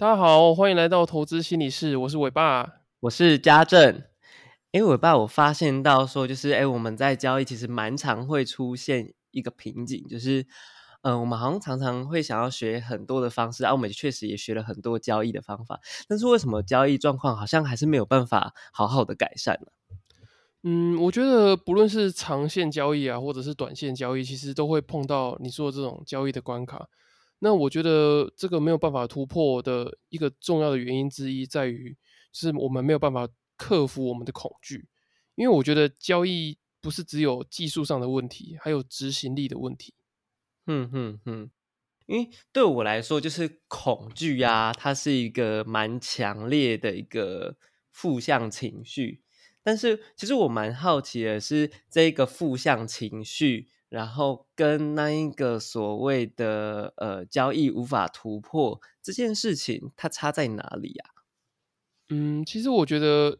大家好，欢迎来到投资心理室，我是伟爸，我是家政。哎，伟爸，我发现到说，就是哎，我们在交易其实蛮常会出现一个瓶颈，就是嗯，我们好像常常会想要学很多的方式，啊，我们确实也学了很多交易的方法，但是为什么交易状况好像还是没有办法好好的改善呢？嗯，我觉得不论是长线交易啊，或者是短线交易，其实都会碰到你说的这种交易的关卡。那我觉得这个没有办法突破的一个重要的原因之一，在于是我们没有办法克服我们的恐惧。因为我觉得交易不是只有技术上的问题，还有执行力的问题。嗯哼哼，因为对我来说，就是恐惧呀，它是一个蛮强烈的一个负向情绪。但是，其实我蛮好奇的是，这个负向情绪，然后跟那一个所谓的呃交易无法突破这件事情，它差在哪里呀？嗯，其实我觉得，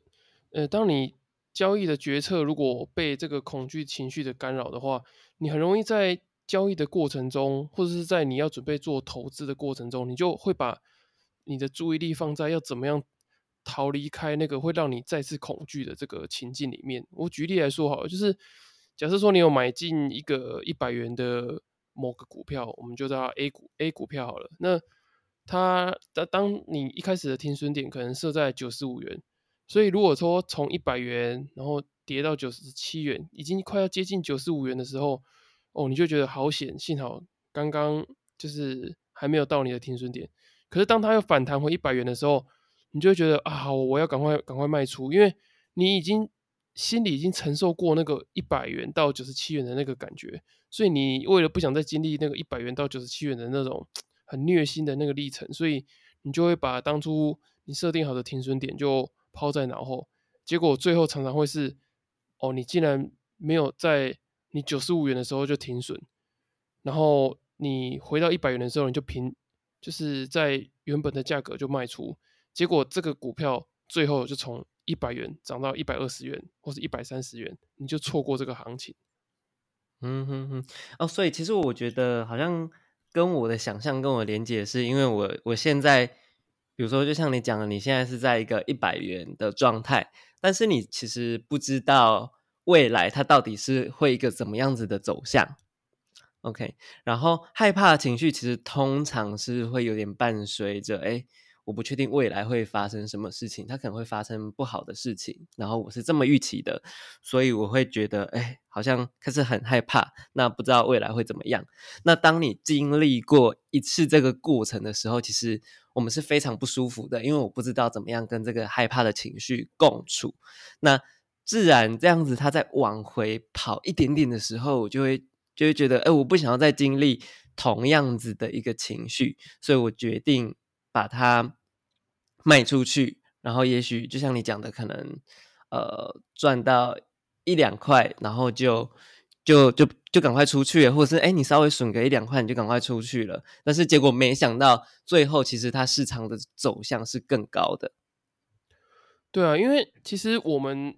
呃，当你交易的决策如果被这个恐惧情绪的干扰的话，你很容易在交易的过程中，或者是在你要准备做投资的过程中，你就会把你的注意力放在要怎么样。逃离开那个会让你再次恐惧的这个情境里面。我举例来说好，就是假设说你有买进一个一百元的某个股票，我们就叫 A 股 A 股票好了。那它当当你一开始的停损点可能设在九十五元，所以如果说从一百元然后跌到九十七元，已经快要接近九十五元的时候，哦，你就觉得好险，幸好刚刚就是还没有到你的停损点。可是当它又反弹回一百元的时候，你就会觉得啊，好，我要赶快赶快卖出，因为你已经心里已经承受过那个一百元到九十七元的那个感觉，所以你为了不想再经历那个一百元到九十七元的那种很虐心的那个历程，所以你就会把当初你设定好的停损点就抛在脑后，结果最后常常会是，哦，你竟然没有在你九十五元的时候就停损，然后你回到一百元的时候你就平，就是在原本的价格就卖出。结果这个股票最后就从一百元涨到一百二十元，或是一百三十元，你就错过这个行情。嗯哼哼，哦，所以其实我觉得好像跟我的想象跟我连接是，因为我我现在，比如说就像你讲的，你现在是在一个一百元的状态，但是你其实不知道未来它到底是会一个怎么样子的走向。OK，然后害怕的情绪其实通常是会有点伴随着哎。我不确定未来会发生什么事情，它可能会发生不好的事情，然后我是这么预期的，所以我会觉得，哎，好像开始很害怕。那不知道未来会怎么样？那当你经历过一次这个过程的时候，其实我们是非常不舒服的，因为我不知道怎么样跟这个害怕的情绪共处。那自然这样子，他在往回跑一点点的时候，我就会就会觉得，哎，我不想要再经历同样子的一个情绪，所以我决定把它。卖出去，然后也许就像你讲的，可能呃赚到一两块，然后就就就就赶快出去，或者是哎你稍微损个一两块，你就赶快出去了。但是结果没想到，最后其实它市场的走向是更高的。对啊，因为其实我们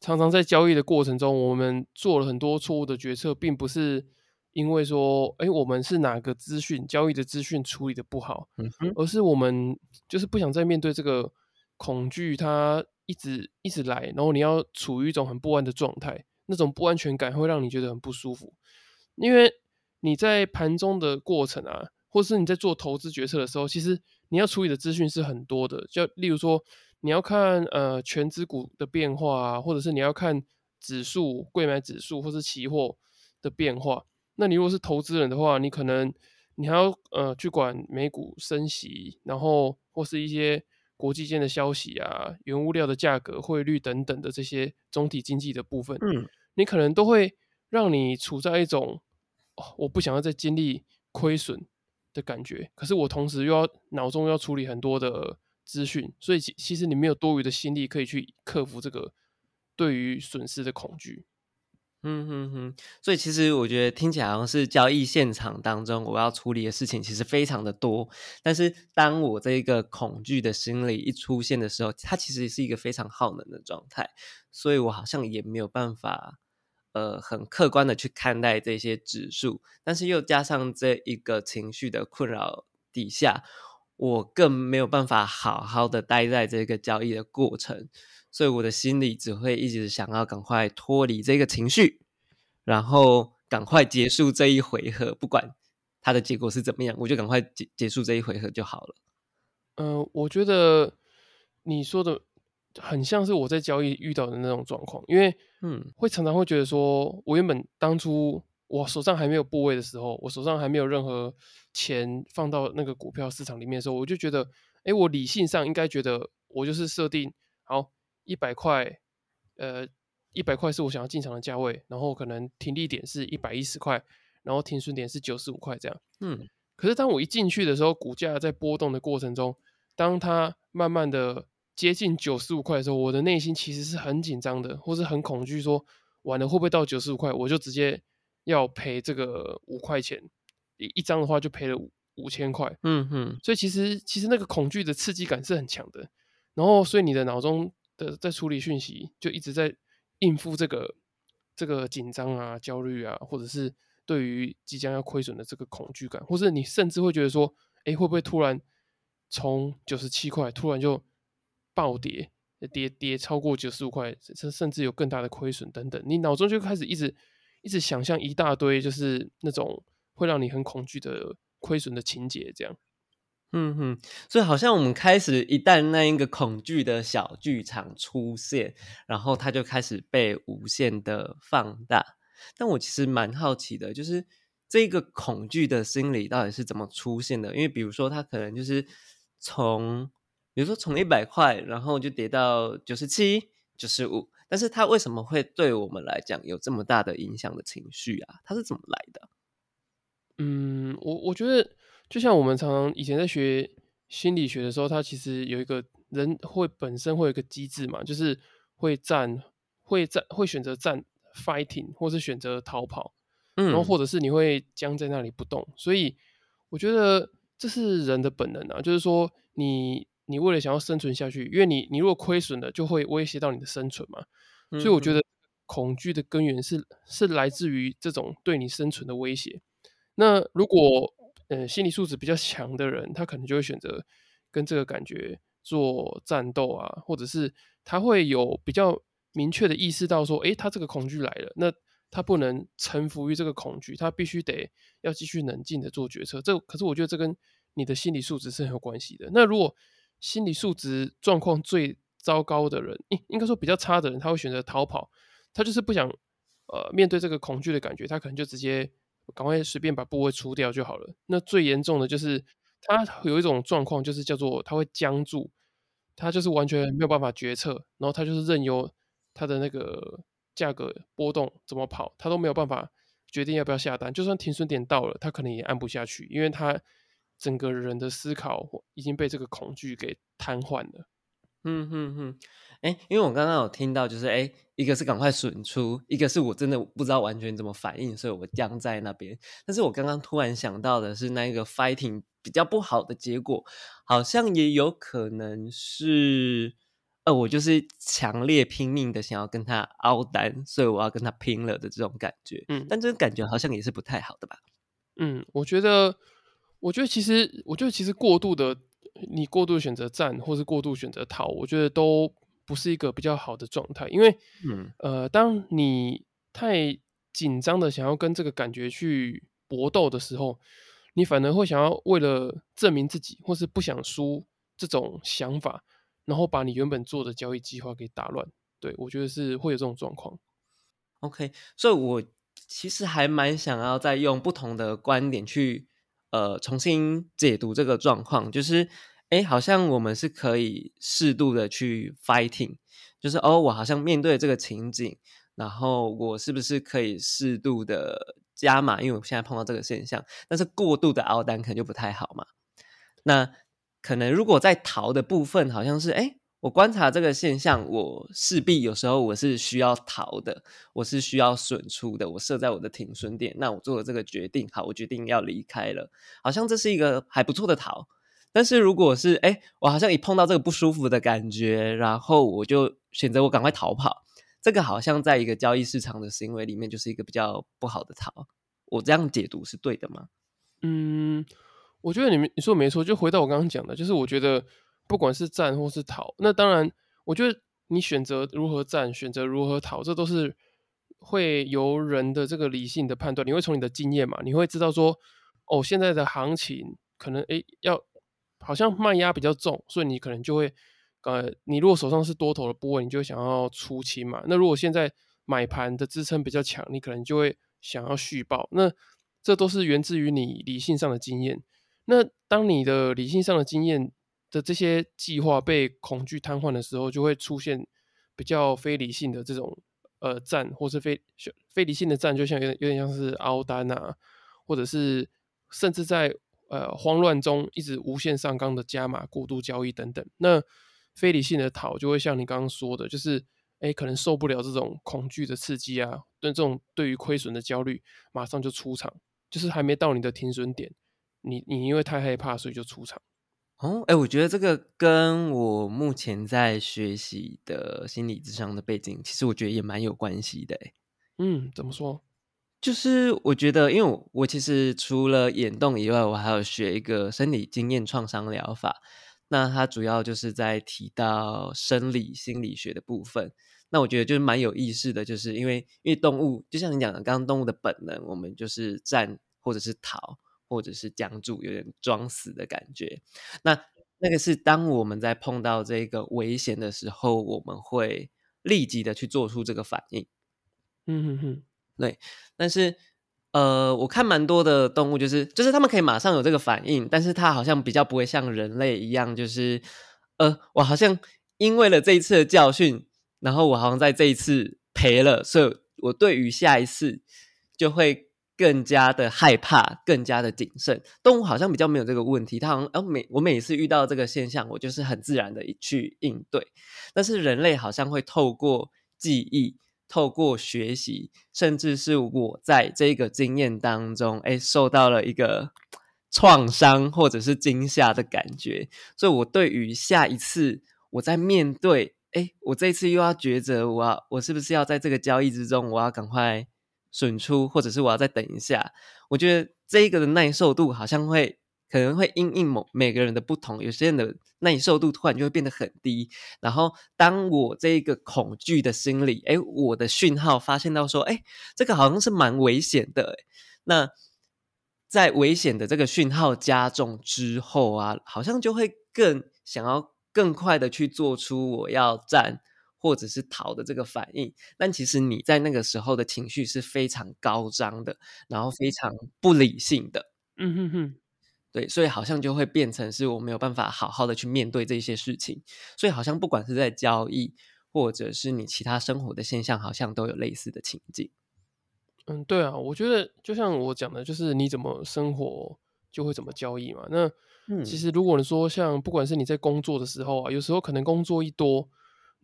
常常在交易的过程中，我们做了很多错误的决策，并不是。因为说，哎，我们是哪个资讯交易的资讯处理的不好，而是我们就是不想再面对这个恐惧，它一直一直来，然后你要处于一种很不安的状态，那种不安全感会让你觉得很不舒服。因为你在盘中的过程啊，或是你在做投资决策的时候，其实你要处理的资讯是很多的，就例如说你要看呃全资股的变化啊，或者是你要看指数、贵买指数或是期货的变化。那你如果是投资人的话，你可能你还要呃去管美股升息，然后或是一些国际间的消息啊、原物料的价格、汇率等等的这些总体经济的部分，嗯，你可能都会让你处在一种哦，我不想要再经历亏损的感觉，可是我同时又要脑中要处理很多的资讯，所以其其实你没有多余的心力可以去克服这个对于损失的恐惧。嗯哼哼，所以其实我觉得听起来好像是交易现场当中我要处理的事情其实非常的多，但是当我这一个恐惧的心理一出现的时候，它其实是一个非常耗能的状态，所以我好像也没有办法呃很客观的去看待这些指数，但是又加上这一个情绪的困扰底下，我更没有办法好好的待在这个交易的过程，所以我的心里只会一直想要赶快脱离这个情绪，然后赶快结束这一回合，不管它的结果是怎么样，我就赶快结结束这一回合就好了。嗯，我觉得你说的很像是我在交易遇到的那种状况，因为嗯会常常会觉得说，我原本当初我手上还没有部位的时候，我手上还没有任何钱放到那个股票市场里面的时候，我就觉得，哎，我理性上应该觉得我就是设定好一百块，呃，一百块是我想要进场的价位，然后可能停利点是一百一十块，然后停损点是九十五块这样。嗯。可是当我一进去的时候，股价在波动的过程中，当它慢慢的接近九十五块的时候，我的内心其实是很紧张的，或是很恐惧，说完了会不会到九十五块，我就直接要赔这个五块钱，一一张的话就赔了五五千块，嗯嗯。所以其实其实那个恐惧的刺激感是很强的，然后所以你的脑中的在处理讯息，就一直在应付这个这个紧张啊、焦虑啊，或者是对于即将要亏损的这个恐惧感，或者你甚至会觉得说，哎，会不会突然从九十七块突然就暴跌，跌跌超过九十五块，甚甚至有更大的亏损等等，你脑中就开始一直一直想象一大堆，就是那种会让你很恐惧的亏损的情节，这样。嗯哼，所以好像我们开始一旦那一个恐惧的小剧场出现，然后它就开始被无限的放大。但我其实蛮好奇的，就是这个恐惧的心理到底是怎么出现的？因为比如说，它可能就是从，比如说从一百块，然后就跌到九十七、九十五，但是它为什么会对我们来讲有这么大的影响的情绪啊？它是怎么来的？嗯，我我觉得就像我们常常以前在学心理学的时候，它其实有一个人会本身会有一个机制嘛，就是会战、会战、会选择战 fighting，或是选择逃跑，嗯然后嗯或者是你会僵在那里不动。所以我觉得这是人的本能啊，就是说你你为了想要生存下去，因为你你如果亏损了，就会威胁到你的生存嘛。所以我觉嗯得恐惧的根源是是来自于这种对你生存的威胁。那如果呃心理素质比较强的人，他可能就会选择跟这个感觉做战斗啊，或者是他会有比较明确的意识到说，诶，他这个恐惧来了，那他不能臣服于这个恐惧，他必须得要继续冷静的做决策。这可是我觉得这跟你的心理素质是很有关系的。那如果心理素质状况最糟糕的人，应应该说比较差的人，他会选择逃跑，他就是不想呃面对这个恐惧的感觉，他可能就直接赶快随便把部位除掉就好了。那最严重的就是他有一种状况，就是叫做他会僵住，他就是完全没有办法决策，然后他就是任由他的那个价格波动怎么跑，他都没有办法决定要不要下单。就算停损点到了，他可能也按不下去，因为他整个人的思考已经被这个恐惧给瘫痪了。嗯哼哼，哎，因为我刚刚有听到，就是哎，一个是赶快损出，一个是我真的不知道完全怎么反应，所以我僵在那边。但是我刚刚突然想到的是，那一个 fighting 比较不好的结果，好像也有可能是，呃，我就是强烈拼命的想要跟他凹单，所以我要跟他拼了的这种感觉。嗯但这个感觉好像也是不太好的吧？嗯，我觉得，我觉得其实，我觉得其实过度的，你过度选择战，或是过度选择逃，我觉得都不是一个比较好的状态。因为，嗯呃，当你太紧张的想要跟这个感觉去搏斗的时候，你反而会想要为了证明自己，或是不想输这种想法，然后把你原本做的交易计划给打乱。对我觉得是会有这种状况。OK，所以我其实还蛮想要再用不同的观点去呃重新解读这个状况，就是哎，好像我们是可以适度的去 fighting，就是哦，我好像面对这个情景，然后我是不是可以适度的加码？因为我现在碰到这个现象，但是过度的熬单可能就不太好嘛。那可能如果在逃的部分，好像是哎。我观察这个现象，我势必有时候我是需要逃的，我是需要损出的。我设在我的停损点，那我做了这个决定，好，我决定要离开了，好像这是一个还不错的逃。但是如果是哎，我好像一碰到这个不舒服的感觉，然后我就选择我赶快逃跑，这个好像在一个交易市场的行为里面就是一个比较不好的逃。我这样解读是对的吗？嗯，我觉得你们你说没错，就回到我刚刚讲的，就是我觉得不管是战或是逃，那当然，我觉得你选择如何战，选择如何逃，这都是会由人的这个理性的判断。你会从你的经验嘛，你会知道说，哦，现在的行情可能诶要好像卖压比较重，所以你可能就会呃，你如果手上是多头的部位，你就想要出清嘛。那如果现在买盘的支撑比较强，你可能就会想要续报。那这都是源自于你理性上的经验。那当你的理性上的经验的这些计划被恐惧瘫痪的时候，就会出现比较非理性的这种呃战，或是非非理性的战，就像有点有点像是凹单啊，或者是甚至在呃慌乱中一直无限上纲的加码过度交易等等。那非理性的逃就会像你刚刚说的，就是哎可能受不了这种恐惧的刺激啊，对这种对于亏损的焦虑，马上就出场，就是还没到你的停损点。你你因为太害怕，所以就出场。哦，哎，我觉得这个跟我目前在学习的心理智商的背景，其实我觉得也蛮有关系的。嗯，怎么说？就是我觉得，因为我我其实除了眼动以外，我还有学一个生理经验创伤疗法。那它主要就是在提到生理心理学的部分。那我觉得就是蛮有意思的，就是因为因为动物就像你讲的，刚刚动物的本能，我们就是战或者是逃。或者是僵住，有点装死的感觉。那那个是当我们在碰到这个危险的时候，我们会立即的去做出这个反应。嗯哼哼，对。但是呃，我看蛮多的动物，就是就是他们可以马上有这个反应，但是它好像比较不会像人类一样，就是呃，我好像因为了这一次的教训，然后我好像在这一次赔了，所以我对于下一次就会。更加的害怕，更加的谨慎。动物好像比较没有这个问题，它好像呃每我每次遇到这个现象，我就是很自然的去应对。但是人类好像会透过记忆、透过学习，甚至是我在这个经验当中，哎，受到了一个创伤或者是惊吓的感觉，所以我对于下一次我在面对，哎，我这次又要抉择，我要我是不是要在这个交易之中，我要赶快。损出，或者是我要再等一下，我觉得这一个的耐受度好像会可能会因应某每个人的不同，有些人的耐受度突然就会变得很低。然后当我这一个恐惧的心理，哎，我的讯号发现到说，哎，这个好像是蛮危险的。那在危险的这个讯号加重之后啊，好像就会更想要更快的去做出我要站。或者是逃的这个反应，但其实你在那个时候的情绪是非常高涨的，然后非常不理性的，嗯哼哼，对，所以好像就会变成是我没有办法好好的去面对这些事情，所以好像不管是在交易，或者是你其他生活的现象，好像都有类似的情境。嗯，对啊，我觉得就像我讲的，就是你怎么生活就会怎么交易嘛。那其实如果你说像不管是你在工作的时候啊，有时候可能工作一多。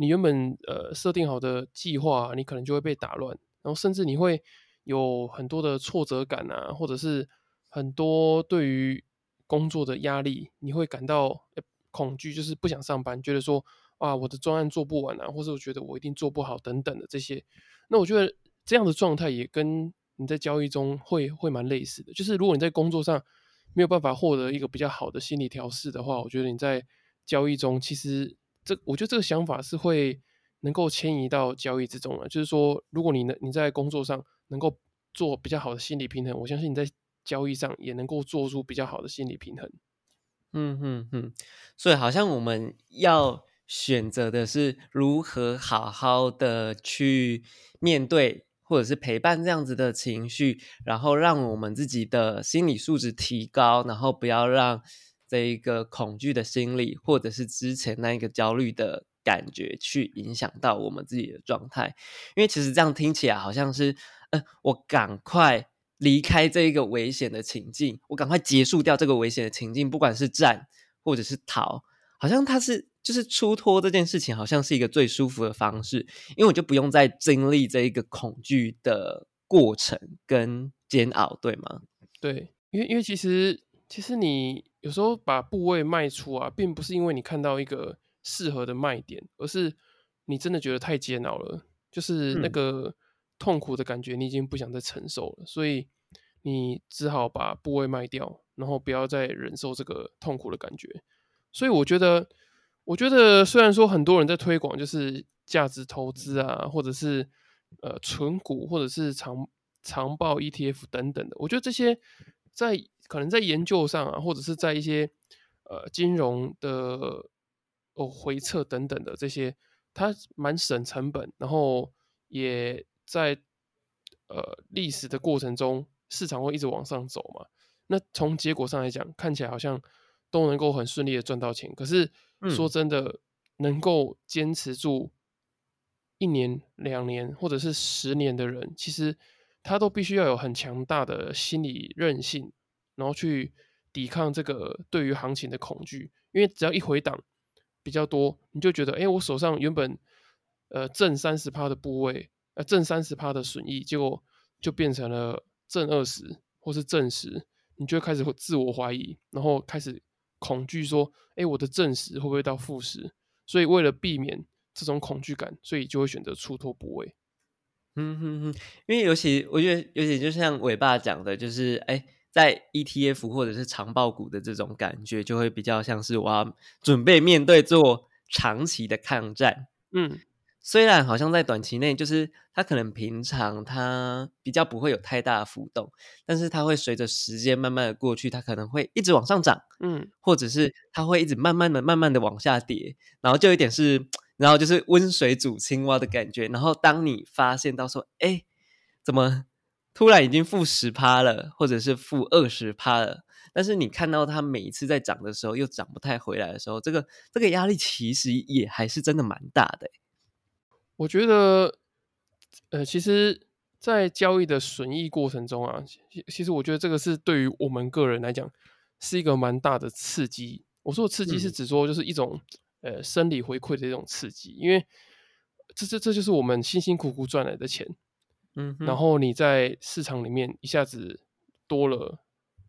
你原本呃设定好的计划，你可能就会被打乱，然后甚至你会有很多的挫折感啊，或者是很多对于工作的压力，你会感到恐惧，就是不想上班，觉得说啊我的专案做不完啊，或者我觉得我一定做不好等等的这些。那我觉得这样的状态也跟你在交易中会会蛮类似的，就是如果你在工作上没有办法获得一个比较好的心理调试的话，我觉得你在交易中其实。这我觉得这个想法是会能够迁移到交易之中了。就是说，如果你能你在工作上能够做比较好的心理平衡，我相信你在交易上也能够做出比较好的心理平衡。嗯哼哼，所以好像我们要选择的是如何好好的去面对，或者是陪伴这样子的情绪，然后让我们自己的心理素质提高，然后不要让。这一个恐惧的心理，或者是之前那一个焦虑的感觉，去影响到我们自己的状态。因为其实这样听起来好像是，呃，我赶快离开这一个危险的情境，我赶快结束掉这个危险的情境，不管是战或者是逃，好像它是就是出脱这件事情，好像是一个最舒服的方式，因为我就不用再经历这一个恐惧的过程跟煎熬，对吗？对，因为因为其实其实你。有时候把部位卖出啊，并不是因为你看到一个适合的卖点，而是你真的觉得太煎熬了，就是那个痛苦的感觉，你已经不想再承受了，所以你只好把部位卖掉，然后不要再忍受这个痛苦的感觉。所以我觉得，我觉得虽然说很多人在推广就是价值投资啊，或者是呃存股，或者是长长报 ETF 等等的，我觉得这些在可能在研究上啊，或者是在一些呃金融的哦回撤等等的这些，它蛮省成本，然后也在呃历史的过程中，市场会一直往上走嘛。那从结果上来讲，看起来好像都能够很顺利的赚到钱。可是说真的，能够坚持住一年、两年或者是十年的人，其实他都必须要有很强大的心理韧性，然后去抵抗这个对于行情的恐惧。因为只要一回档比较多，你就觉得，哎，我手上原本呃正三十趴的部位，呃正三十趴的损益，结果就变成了正二十或是正十。你就会开始会自我怀疑，然后开始恐惧说：“哎，我的正十会不会到负十？”所以为了避免这种恐惧感，所以就会选择出脱部位。嗯哼哼，因为尤其我觉得，尤其就像伟爸讲的，就是哎，在 ETF 或者是长报股的这种感觉，就会比较像是我要准备面对做长期的抗战。嗯。虽然好像在短期内，就是它可能平常它比较不会有太大的浮动，但是它会随着时间慢慢的过去，它可能会一直往上涨，嗯，或者是它会一直慢慢的、慢慢的往下跌，然后就有点是，然后就是温水煮青蛙的感觉。然后当你发现到说，哎，怎么突然已经负十趴了，或者是负二十趴了，但是你看到它每一次在涨的时候又涨不太回来的时候，这个这个压力其实也还是真的蛮大的。我觉得，呃，其实，在交易的损益过程中啊，其实我觉得这个是对于我们个人来讲，是一个蛮大的刺激。我说的刺激是指说，就是一种呃生理回馈的一种刺激，因为这这这就是我们辛辛苦苦赚来的钱，嗯，然后你在市场里面一下子多了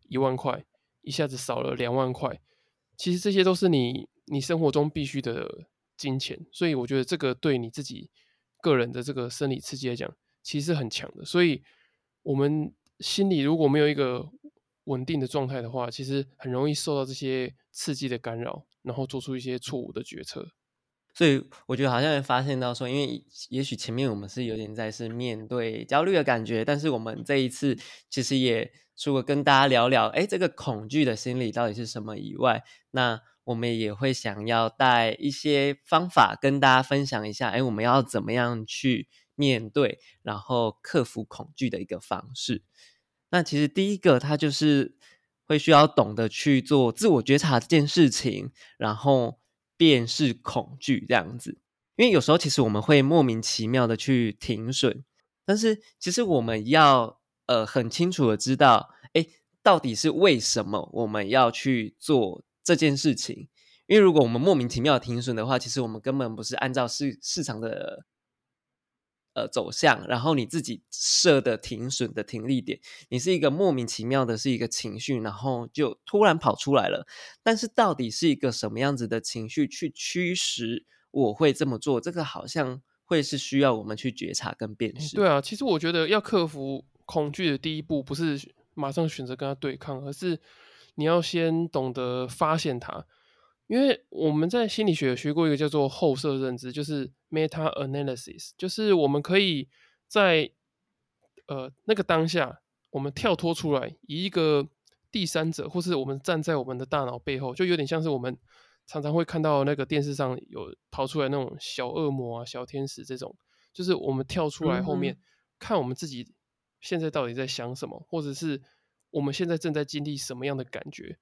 一万块，一下子少了两万块，其实这些都是你你生活中必须的金钱，所以我觉得这个对你自己。个人的这个生理刺激来讲，其实很强的。所以，我们心里如果没有一个稳定的状态的话，其实很容易受到这些刺激的干扰，然后做出一些错误的决策。所以，我觉得好像会发现到说，因为也许前面我们是有点在是面对焦虑的感觉，但是我们这一次其实也除了跟大家聊聊，哎，这个恐惧的心理到底是什么以外，那。我们也会想要带一些方法跟大家分享一下，哎，我们要怎么样去面对，然后克服恐惧的一个方式。那其实第一个，它就是会需要懂得去做自我觉察这件事情，然后便是恐惧这样子。因为有时候其实我们会莫名其妙的去停损，但是其实我们要呃很清楚的知道，哎，到底是为什么我们要去做。这件事情，因为如果我们莫名其妙停损的话，其实我们根本不是按照市市场的呃走向，然后你自己设的停损的停利点，你是一个莫名其妙的，是一个情绪，然后就突然跑出来了。但是到底是一个什么样子的情绪去驱使我会这么做？这个好像会是需要我们去觉察跟辨识。对啊，其实我觉得要克服恐惧的第一步，不是马上选择跟他对抗，而是。你要先懂得发现它，因为我们在心理学学过一个叫做后设认知，就是 meta analysis，就是我们可以在呃那个当下，我们跳脱出来，以一个第三者，或是我们站在我们的大脑背后，就有点像是我们常常会看到那个电视上有跑出来那种小恶魔啊、小天使这种，就是我们跳出来后面看我们自己现在到底在想什么，或者是。我们现在正在经历什么样的感觉？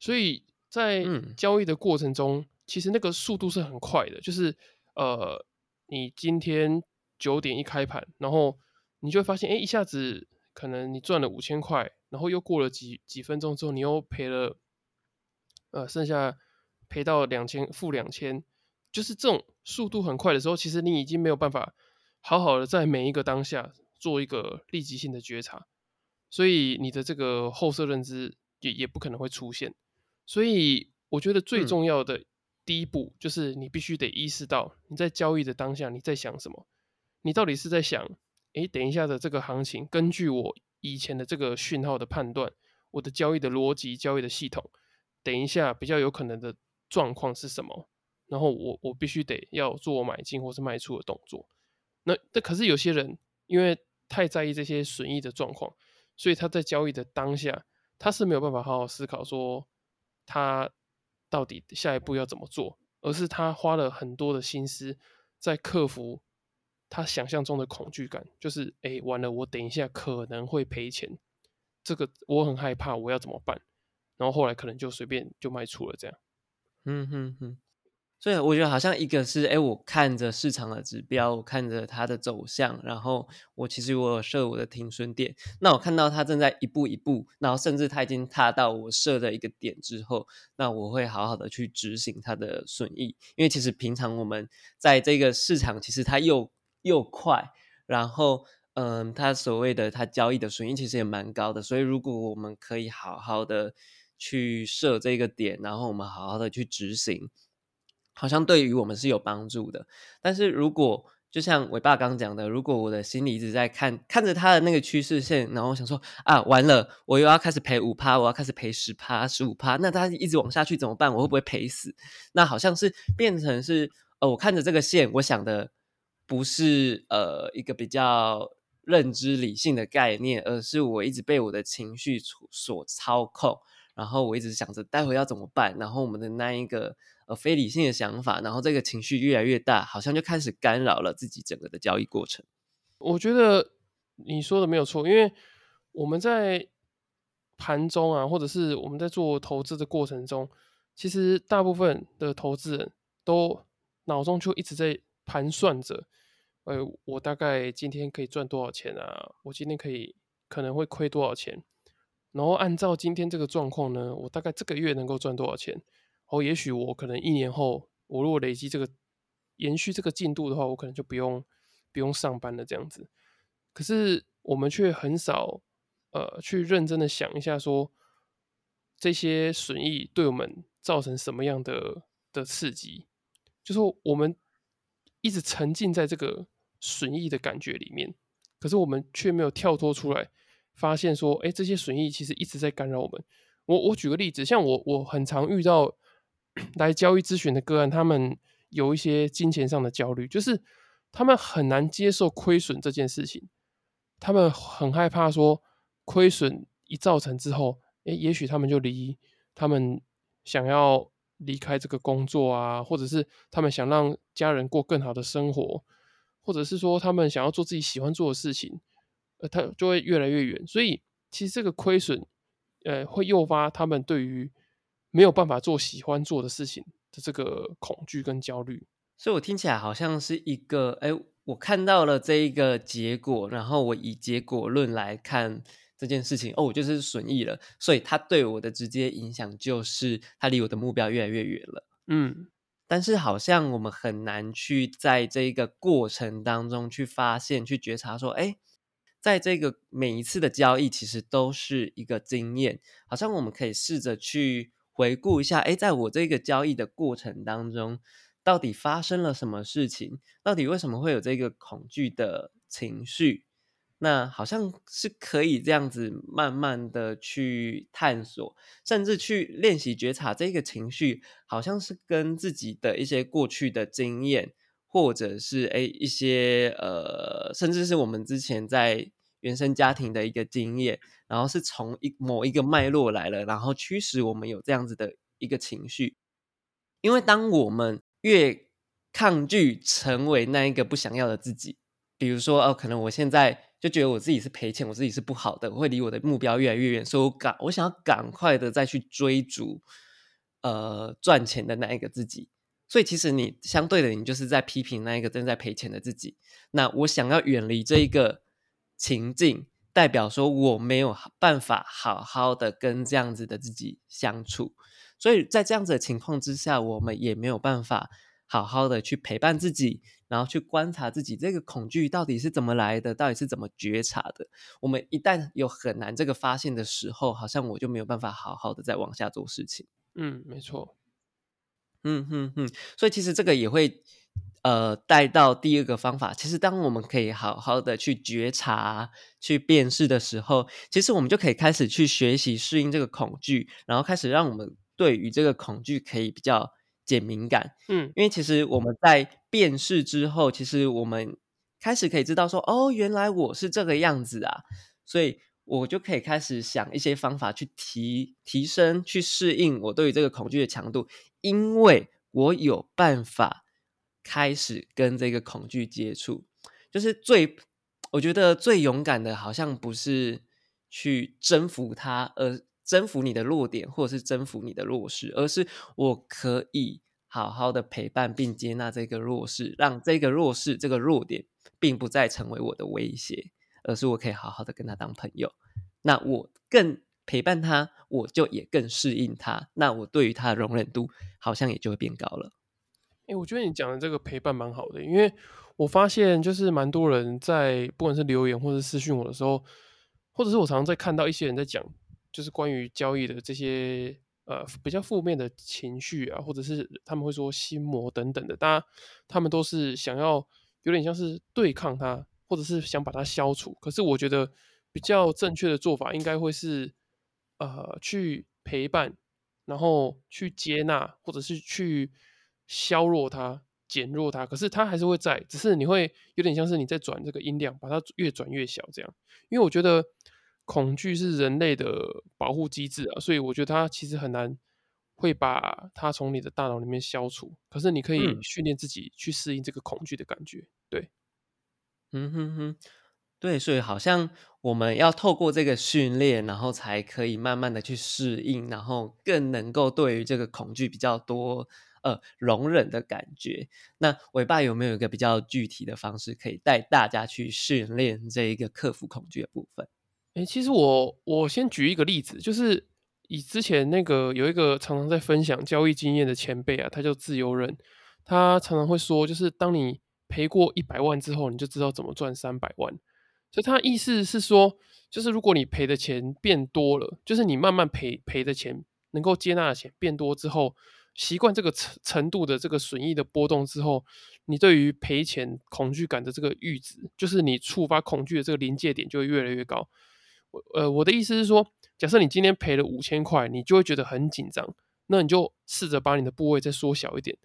所以在交易的过程中，其实那个速度是很快的。就是呃，你今天九点一开盘，然后你就会发现，哎，一下子可能你赚了五千块，然后又过了几几分钟之后，你又赔了，呃，剩下赔到两千，负两千。就是这种速度很快的时候，其实你已经没有办法好好的在每一个当下做一个立即性的觉察。所以你的这个后设认知也也不可能会出现，所以我觉得最重要的第一步就是你必须得意识到你在交易的当下你在想什么，你到底是在想，哎，等一下的这个行情，根据我以前的这个讯号的判断，我的交易的逻辑、交易的系统，等一下比较有可能的状况是什么，然后我我必须得要做买进或是卖出的动作。那那可是有些人因为太在意这些损益的状况，所以他在交易的当下，他是没有办法好好思考说他到底下一步要怎么做，而是他花了很多的心思在克服他想象中的恐惧感，就是哎完了，我等一下可能会赔钱，这个我很害怕，我要怎么办？然后后来可能就随便就卖出了这样。嗯哼哼。所以我觉得好像一个是，哎，我看着市场的指标，我看着它的走向，然后我其实我有设我的停损点，那我看到它正在一步一步，然后甚至它已经踏到我设的一个点之后，那我会好好的去执行它的损益，因为其实平常我们在这个市场，其实它又又快，然后嗯，它所谓的它交易的损益其实也蛮高的，所以如果我们可以好好的去设这个点，然后我们好好的去执行。好像对于我们是有帮助的，但是如果就像伟爸刚讲的，如果我的心里一直在看看着他的那个趋势线，然后想说啊，完了，我又要开始赔五趴，我要开始赔十趴、十五趴，那他一直往下去怎么办？我会不会赔死？那好像是变成是呃，我看着这个线，我想的不是呃一个比较认知理性的概念，而是我一直被我的情绪所操控，然后我一直想着待会要怎么办，然后我们的那一个。呃，非理性的想法，然后这个情绪越来越大，好像就开始干扰了自己整个的交易过程。我觉得你说的没有错，因为我们在盘中啊，或者是我们在做投资的过程中，其实大部分的投资人都脑中就一直在盘算着，呃，我大概今天可以赚多少钱啊？我今天可以可能会亏多少钱？然后按照今天这个状况呢，我大概这个月能够赚多少钱？哦，也许我可能一年后，我如果累积这个延续这个进度的话，我可能就不用不用上班了这样子。可是我们却很少呃去认真的想一下，说这些损益对我们造成什么样的的刺激？就说我们一直沉浸在这个损益的感觉里面，可是我们却没有跳脱出来，发现说，哎，这些损益其实一直在干扰我们。我我举个例子，像我我很常遇到。来交易咨询的个案，他们有一些金钱上的焦虑，就是他们很难接受亏损这件事情，他们很害怕说亏损一造成之后，诶，也许他们就离他们想要离开这个工作啊，或者是他们想让家人过更好的生活，或者是说他们想要做自己喜欢做的事情，呃，它就会越来越远。所以其实这个亏损，呃，会诱发他们对于没有办法做喜欢做的事情的这个恐惧跟焦虑，所以我听起来好像是一个，哎，我看到了这一个结果，然后我以结果论来看这件事情，哦，我就是损益了，所以它对我的直接影响就是它离我的目标越来越远了。嗯，但是好像我们很难去在这一个过程当中去发现、去觉察，说，哎，在这个每一次的交易其实都是一个经验，好像我们可以试着去。回顾一下，哎，在我这个交易的过程当中，到底发生了什么事情？到底为什么会有这个恐惧的情绪？那好像是可以这样子慢慢的去探索，甚至去练习觉察这个情绪，好像是跟自己的一些过去的经验，或者是哎一些呃，甚至是我们之前在。原生家庭的一个经验，然后是从一某一个脉络来了，然后驱使我们有这样子的一个情绪。因为当我们越抗拒成为那一个不想要的自己，比如说哦，可能我现在就觉得我自己是赔钱，我自己是不好的，我会离我的目标越来越远，所以我赶我想要赶快的再去追逐呃赚钱的那一个自己。所以其实你相对的，你就是在批评那一个正在赔钱的自己。那我想要远离这一个。情境代表说我没有办法好好的跟这样子的自己相处，所以在这样子的情况之下，我们也没有办法好好的去陪伴自己，然后去观察自己这个恐惧到底是怎么来的，到底是怎么觉察的。我们一旦有很难这个发现的时候，好像我就没有办法好好的再往下做事情。嗯，没错。嗯哼哼，所以其实这个也会。呃带到第二个方法，其实当我们可以好好的去觉察、去辨识的时候，其实我们就可以开始去学习适应这个恐惧，然后开始让我们对于这个恐惧可以比较减敏感。嗯，因为其实我们在辨识之后，其实我们开始可以知道说，哦，原来我是这个样子啊，所以我就可以开始想一些方法去提提升、去适应我对于这个恐惧的强度，因为我有办法开始跟这个恐惧接触。就是最，我觉得最勇敢的，好像不是去征服它，而征服你的弱点，或者是征服你的弱势，而是我可以好好的陪伴并接纳这个弱势，让这个弱势这个弱点，并不再成为我的威胁，而是我可以好好的跟他当朋友。那我更陪伴他，我就也更适应他，那我对于他的容忍度好像也就会变高了。哎，我觉得你讲的这个陪伴蛮好的，因为我发现就是蛮多人在不管是留言或者私讯我的时候，或者是我常常在看到一些人在讲，就是关于交易的这些呃比较负面的情绪啊，或者是他们会说心魔等等的，大家他们都是想要有点像是对抗它，或者是想把它消除。可是我觉得比较正确的做法应该会是呃去陪伴，然后去接纳，或者是去。削弱它，减弱它，可是它还是会在，只是你会有点像是你在转这个音量，把它越转越小这样。因为我觉得恐惧是人类的保护机制啊，所以我觉得它其实很难会把它从你的大脑里面消除。可是你可以训练自己去适应这个恐惧的感觉。对，嗯哼哼，对，所以好像我们要透过这个训练，然后才可以慢慢的去适应，然后更能够对于这个恐惧比较多。呃，容忍的感觉。那尾巴有没有一个比较具体的方式，可以带大家去训练这一个克服恐惧的部分？哎，其实我我先举一个例子，就是以之前那个有一个常常在分享交易经验的前辈啊，他叫自由人，他常常会说，就是当你赔过一百万之后，你就知道怎么赚三百万。所以他意思是说，就是如果你赔的钱变多了，就是你慢慢赔赔的钱，能够接纳的钱变多之后。习惯这个程程度的这个损益的波动之后，你对于赔钱恐惧感的这个阈值，就是你触发恐惧的这个临界点就会越来越高。我呃，我的意思是说，假设你今天赔了五千块，你就会觉得很紧张，那你就试着把你的部位再缩小一点，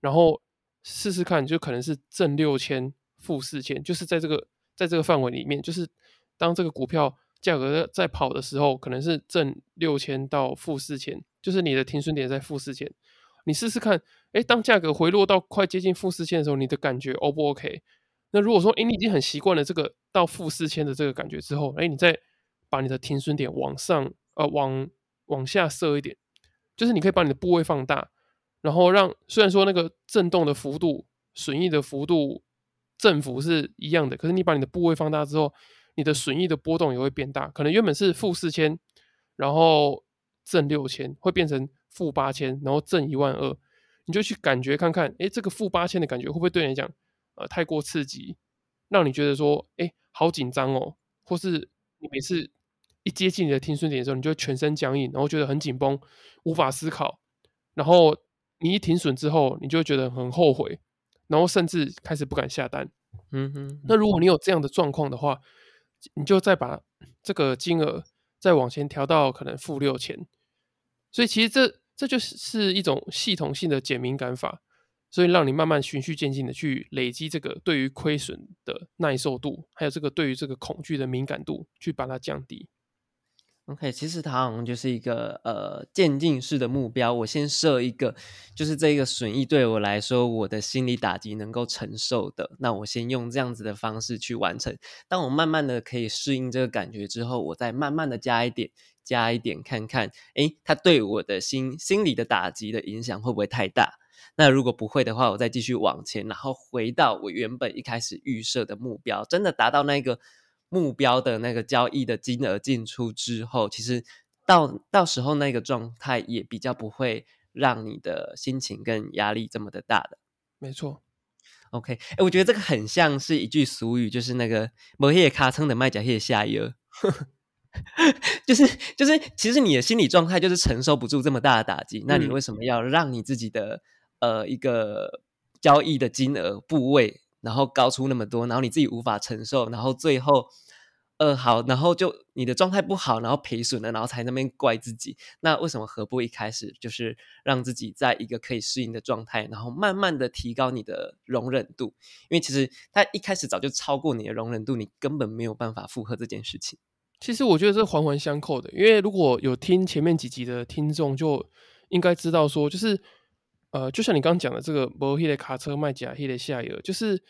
然后试试看，就可能是正六千、负四千，就是在这个在这个范围里面，就是当这个股票价格在跑的时候，可能是正六千到负四千，就是你的停损点在负四千。你试试看，哎，当价格回落到快接近负四千的时候，你的感觉 O 不 OK？那如果说，哎，你已经很习惯了这个到负四千的这个感觉之后，哎，你再把你的停损点往上，呃，往往下设一点，就是你可以把你的部位放大，然后让虽然说那个震动的幅度、损益的幅度、振幅是一样的，可是你把你的部位放大之后，你的损益的波动也会变大，可能原本是负四千，然后正六千，会变成。负八千，然后挣一万二，你就去感觉看看，哎，这个负八千的感觉会不会对你来讲，呃，太过刺激，让你觉得说，哎，好紧张哦，或是你每次一接近你的听损点的时候，你就全身僵硬，然后觉得很紧绷，无法思考，然后你一停损之后，你就觉得很后悔，然后甚至开始不敢下单。嗯哼，那如果你有这样的状况的话，你就再把这个金额再往前调到可能负六千，所以其实这。这就是是一种系统性的减敏感法，所以让你慢慢循序渐进的去累积这个对于亏损的耐受度，还有这个对于这个恐惧的敏感度，去把它降低。OK，其实它好像就是一个呃渐进式的目标。我先设一个，就是这个损益对我来说，我的心理打击能够承受的。那我先用这样子的方式去完成。当我慢慢的可以适应这个感觉之后，我再慢慢的加一点。加一点看看，诶，它对我的心心理的打击的影响会不会太大？那如果不会的话，我再继续往前，然后回到我原本一开始预设的目标，真的达到那个目标的那个交易的金额进出之后，其实到到时候那个状态也比较不会让你的心情跟压力这么的大的。没错，OK，哎，我觉得这个很像是一句俗语，就是那个“某些卡称的卖假蟹下游。” 就是就是，其实你的心理状态就是承受不住这么大的打击，那你为什么要让你自己的呃一个交易的金额部位，然后高出那么多，然后你自己无法承受，然后最后。呃，好，然后就你的状态不好，然后赔损了，然后才那边怪自己。那为什么何不一开始就是让自己在一个可以适应的状态，然后慢慢的提高你的容忍度？因为其实他一开始早就超过你的容忍度，你根本没有办法负荷这件事情。其实我觉得这环环相扣的，因为如果有听前面几集的听众，就应该知道说，就是呃，就像你刚刚讲的这个摩黑的卡车卖假黑的下游，就是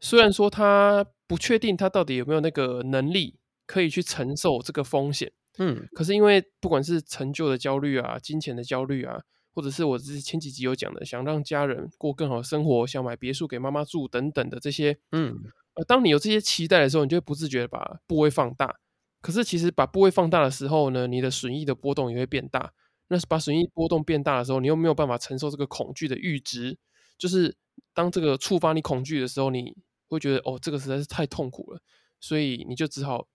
虽然说他。不确定他到底有没有那个能力可以去承受这个风险，嗯，可是因为不管是成就的焦虑啊、金钱的焦虑啊，或者是我之前几集有讲的，想让家人过更好的生活，想买别墅给妈妈住等等的这些，嗯，呃，当你有这些期待的时候，你就会不自觉的把部位放大。可是其实把部位放大的时候呢，你的损益的波动也会变大。那是把损益波动变大的时候，你又没有办法承受这个恐惧的阈值，就是当这个触发你恐惧的时候，你。会觉得哦，这个实在是太痛苦了，所以你就只好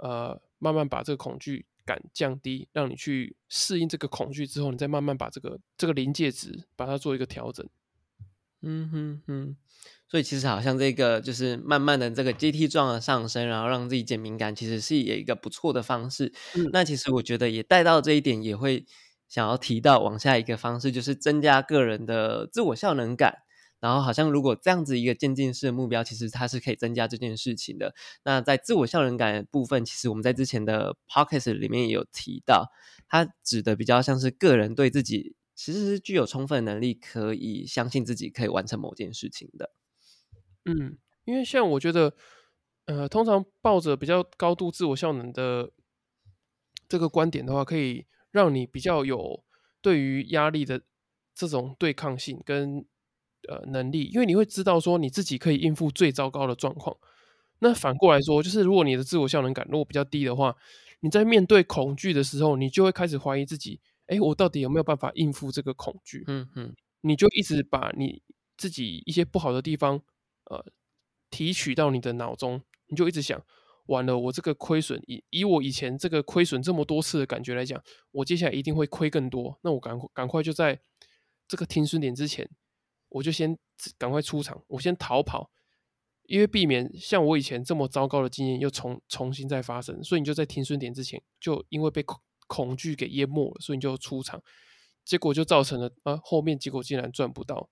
呃慢慢把这个恐惧感降低，让你去适应这个恐惧之后，你再慢慢把这个这个临界值把它做一个调整。嗯哼哼，所以其实好像这个就是慢慢的这个阶梯状的上升，然后让自己减敏感，其实是有一个不错的方式。那其实我觉得也带到这一点，也会想要提到往下一个方式，就是增加个人的自我效能感。然后好像如果这样子一个渐进式的目标，其实它是可以增加这件事情的。那在自我效能感部分，其实我们在之前的 podcast 里面也有提到，它指的比较像是个人对自己其实是具有充分能力，可以相信自己可以完成某件事情的。嗯，因为像我觉得，呃，通常抱着比较高度自我效能的这个观点的话，可以让你比较有对于压力的这种对抗性跟。呃，能力，因为你会知道说你自己可以应付最糟糕的状况。那反过来说，就是如果你的自我效能感如果比较低的话，你在面对恐惧的时候，你就会开始怀疑自己：哎，我到底有没有办法应付这个恐惧？嗯嗯，你就一直把你自己一些不好的地方，呃，提取到你的脑中，你就一直想：完了，我这个亏损以以我以前这个亏损这么多次的感觉来讲，我接下来一定会亏更多。那我赶赶快就在这个停损点之前。我就先赶快出场，我先逃跑，因为避免像我以前这么糟糕的经验又重重新再发生。所以你就在停损点之前，就因为被恐恐惧给淹没了，所以你就出场，结果就造成了啊后面结果竟然赚不到。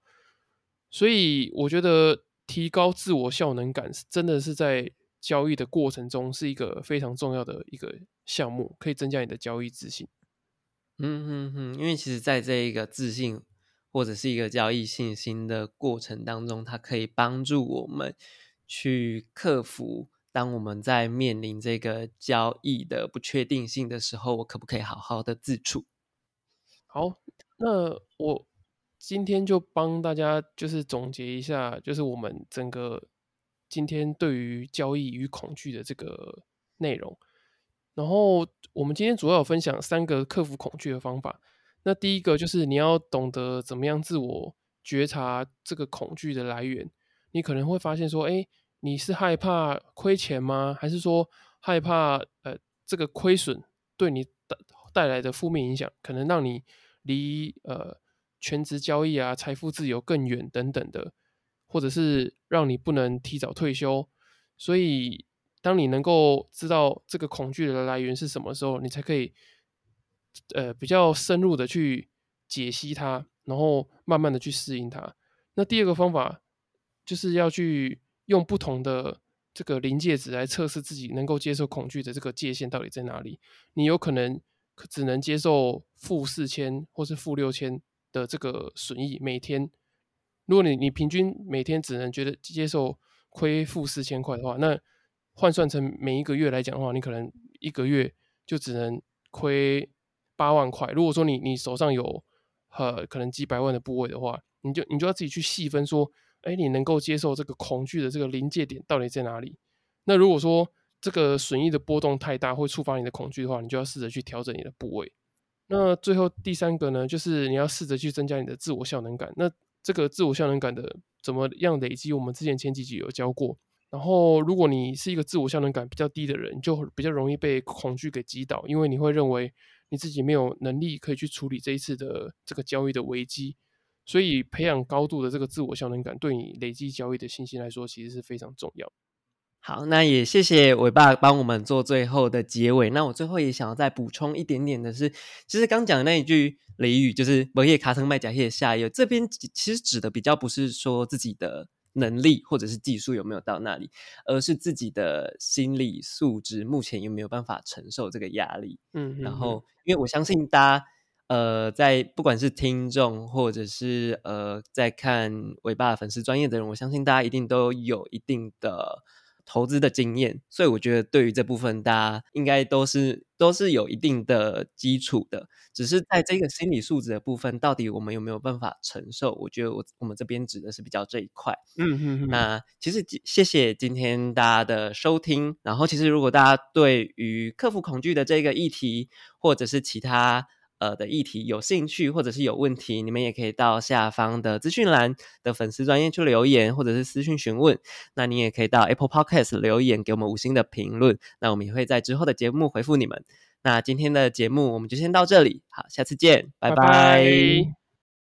所以我觉得提高自我效能感真的是在交易的过程中是一个非常重要的一个项目，可以增加你的交易自信。嗯哼哼，因为其实在这一个自信。或者是一个交易信心的过程当中，它可以帮助我们去克服，当我们在面临这个交易的不确定性的时候，我可不可以好好的自处？好，那我今天就帮大家就是总结一下，就是我们整个今天对于交易与恐惧的这个内容。然后我们今天主要有分享三个克服恐惧的方法。那第一个就是你要懂得怎么样自我觉察这个恐惧的来源。你可能会发现说，哎，你是害怕亏钱吗？还是说害怕呃这个亏损对你带带来的负面影响，可能让你离呃全职交易啊、财富自由更远等等的，或者是让你不能提早退休。所以，当你能够知道这个恐惧的来源是什么时候，你才可以。呃，比较深入的去解析它，然后慢慢的去适应它。那第二个方法就是要去用不同的这个临界值来测试自己能够接受恐惧的这个界限到底在哪里。你有可能只能接受负四千或是负六千的这个损益每天。如果你你平均每天只能觉得接受亏负四千块的话，那换算成每一个月来讲的话，你可能一个月就只能亏。八万块，如果说你你手上有呃可能几百万的部位的话，你就你就要自己去细分说，哎，你能够接受这个恐惧的这个临界点到底在哪里？那如果说这个损益的波动太大，会触发你的恐惧的话，你就要试着去调整你的部位。那最后第三个呢，就是你要试着去增加你的自我效能感。那这个自我效能感的怎么样累积？我们之前前几集有教过。然后，如果你是一个自我效能感比较低的人，就比较容易被恐惧给击倒，因为你会认为。你自己没有能力可以去处理这一次的这个交易的危机，所以培养高度的这个自我效能感，对你累积交易的信心来说，其实是非常重要。好，那也谢谢伟爸帮我们做最后的结尾。那我最后也想要再补充一点点的是，其实刚讲的那一句俚语，就是“摩叶卡森麦甲叶下游”，这边其实指的比较不是说自己的能力或者是技术有没有到那里，而是自己的心理素质目前有没有办法承受这个压力。嗯，然后，因为我相信大家。呃，在不管是听众或者是呃在看尾巴粉丝专业的人，我相信大家一定都有一定的投资的经验，所以我觉得对于这部分，大家应该都是都是有一定的基础的。只是在这个心理素质的部分，到底我们有没有办法承受？我觉得我我们这边指的是比较这一块。嗯嗯嗯。那其实谢谢今天大家的收听。然后，其实如果大家对于克服恐惧的这个议题，或者是其他。呃的议题有兴趣或者是有问题，你们也可以到下方的资讯栏的粉丝专业去留言，或者是私讯询问。那你也可以到 Apple Podcast 留言给我们五星的评论，那我们也会在之后的节目回复你们。那今天的节目我们就先到这里，好，下次见，拜拜。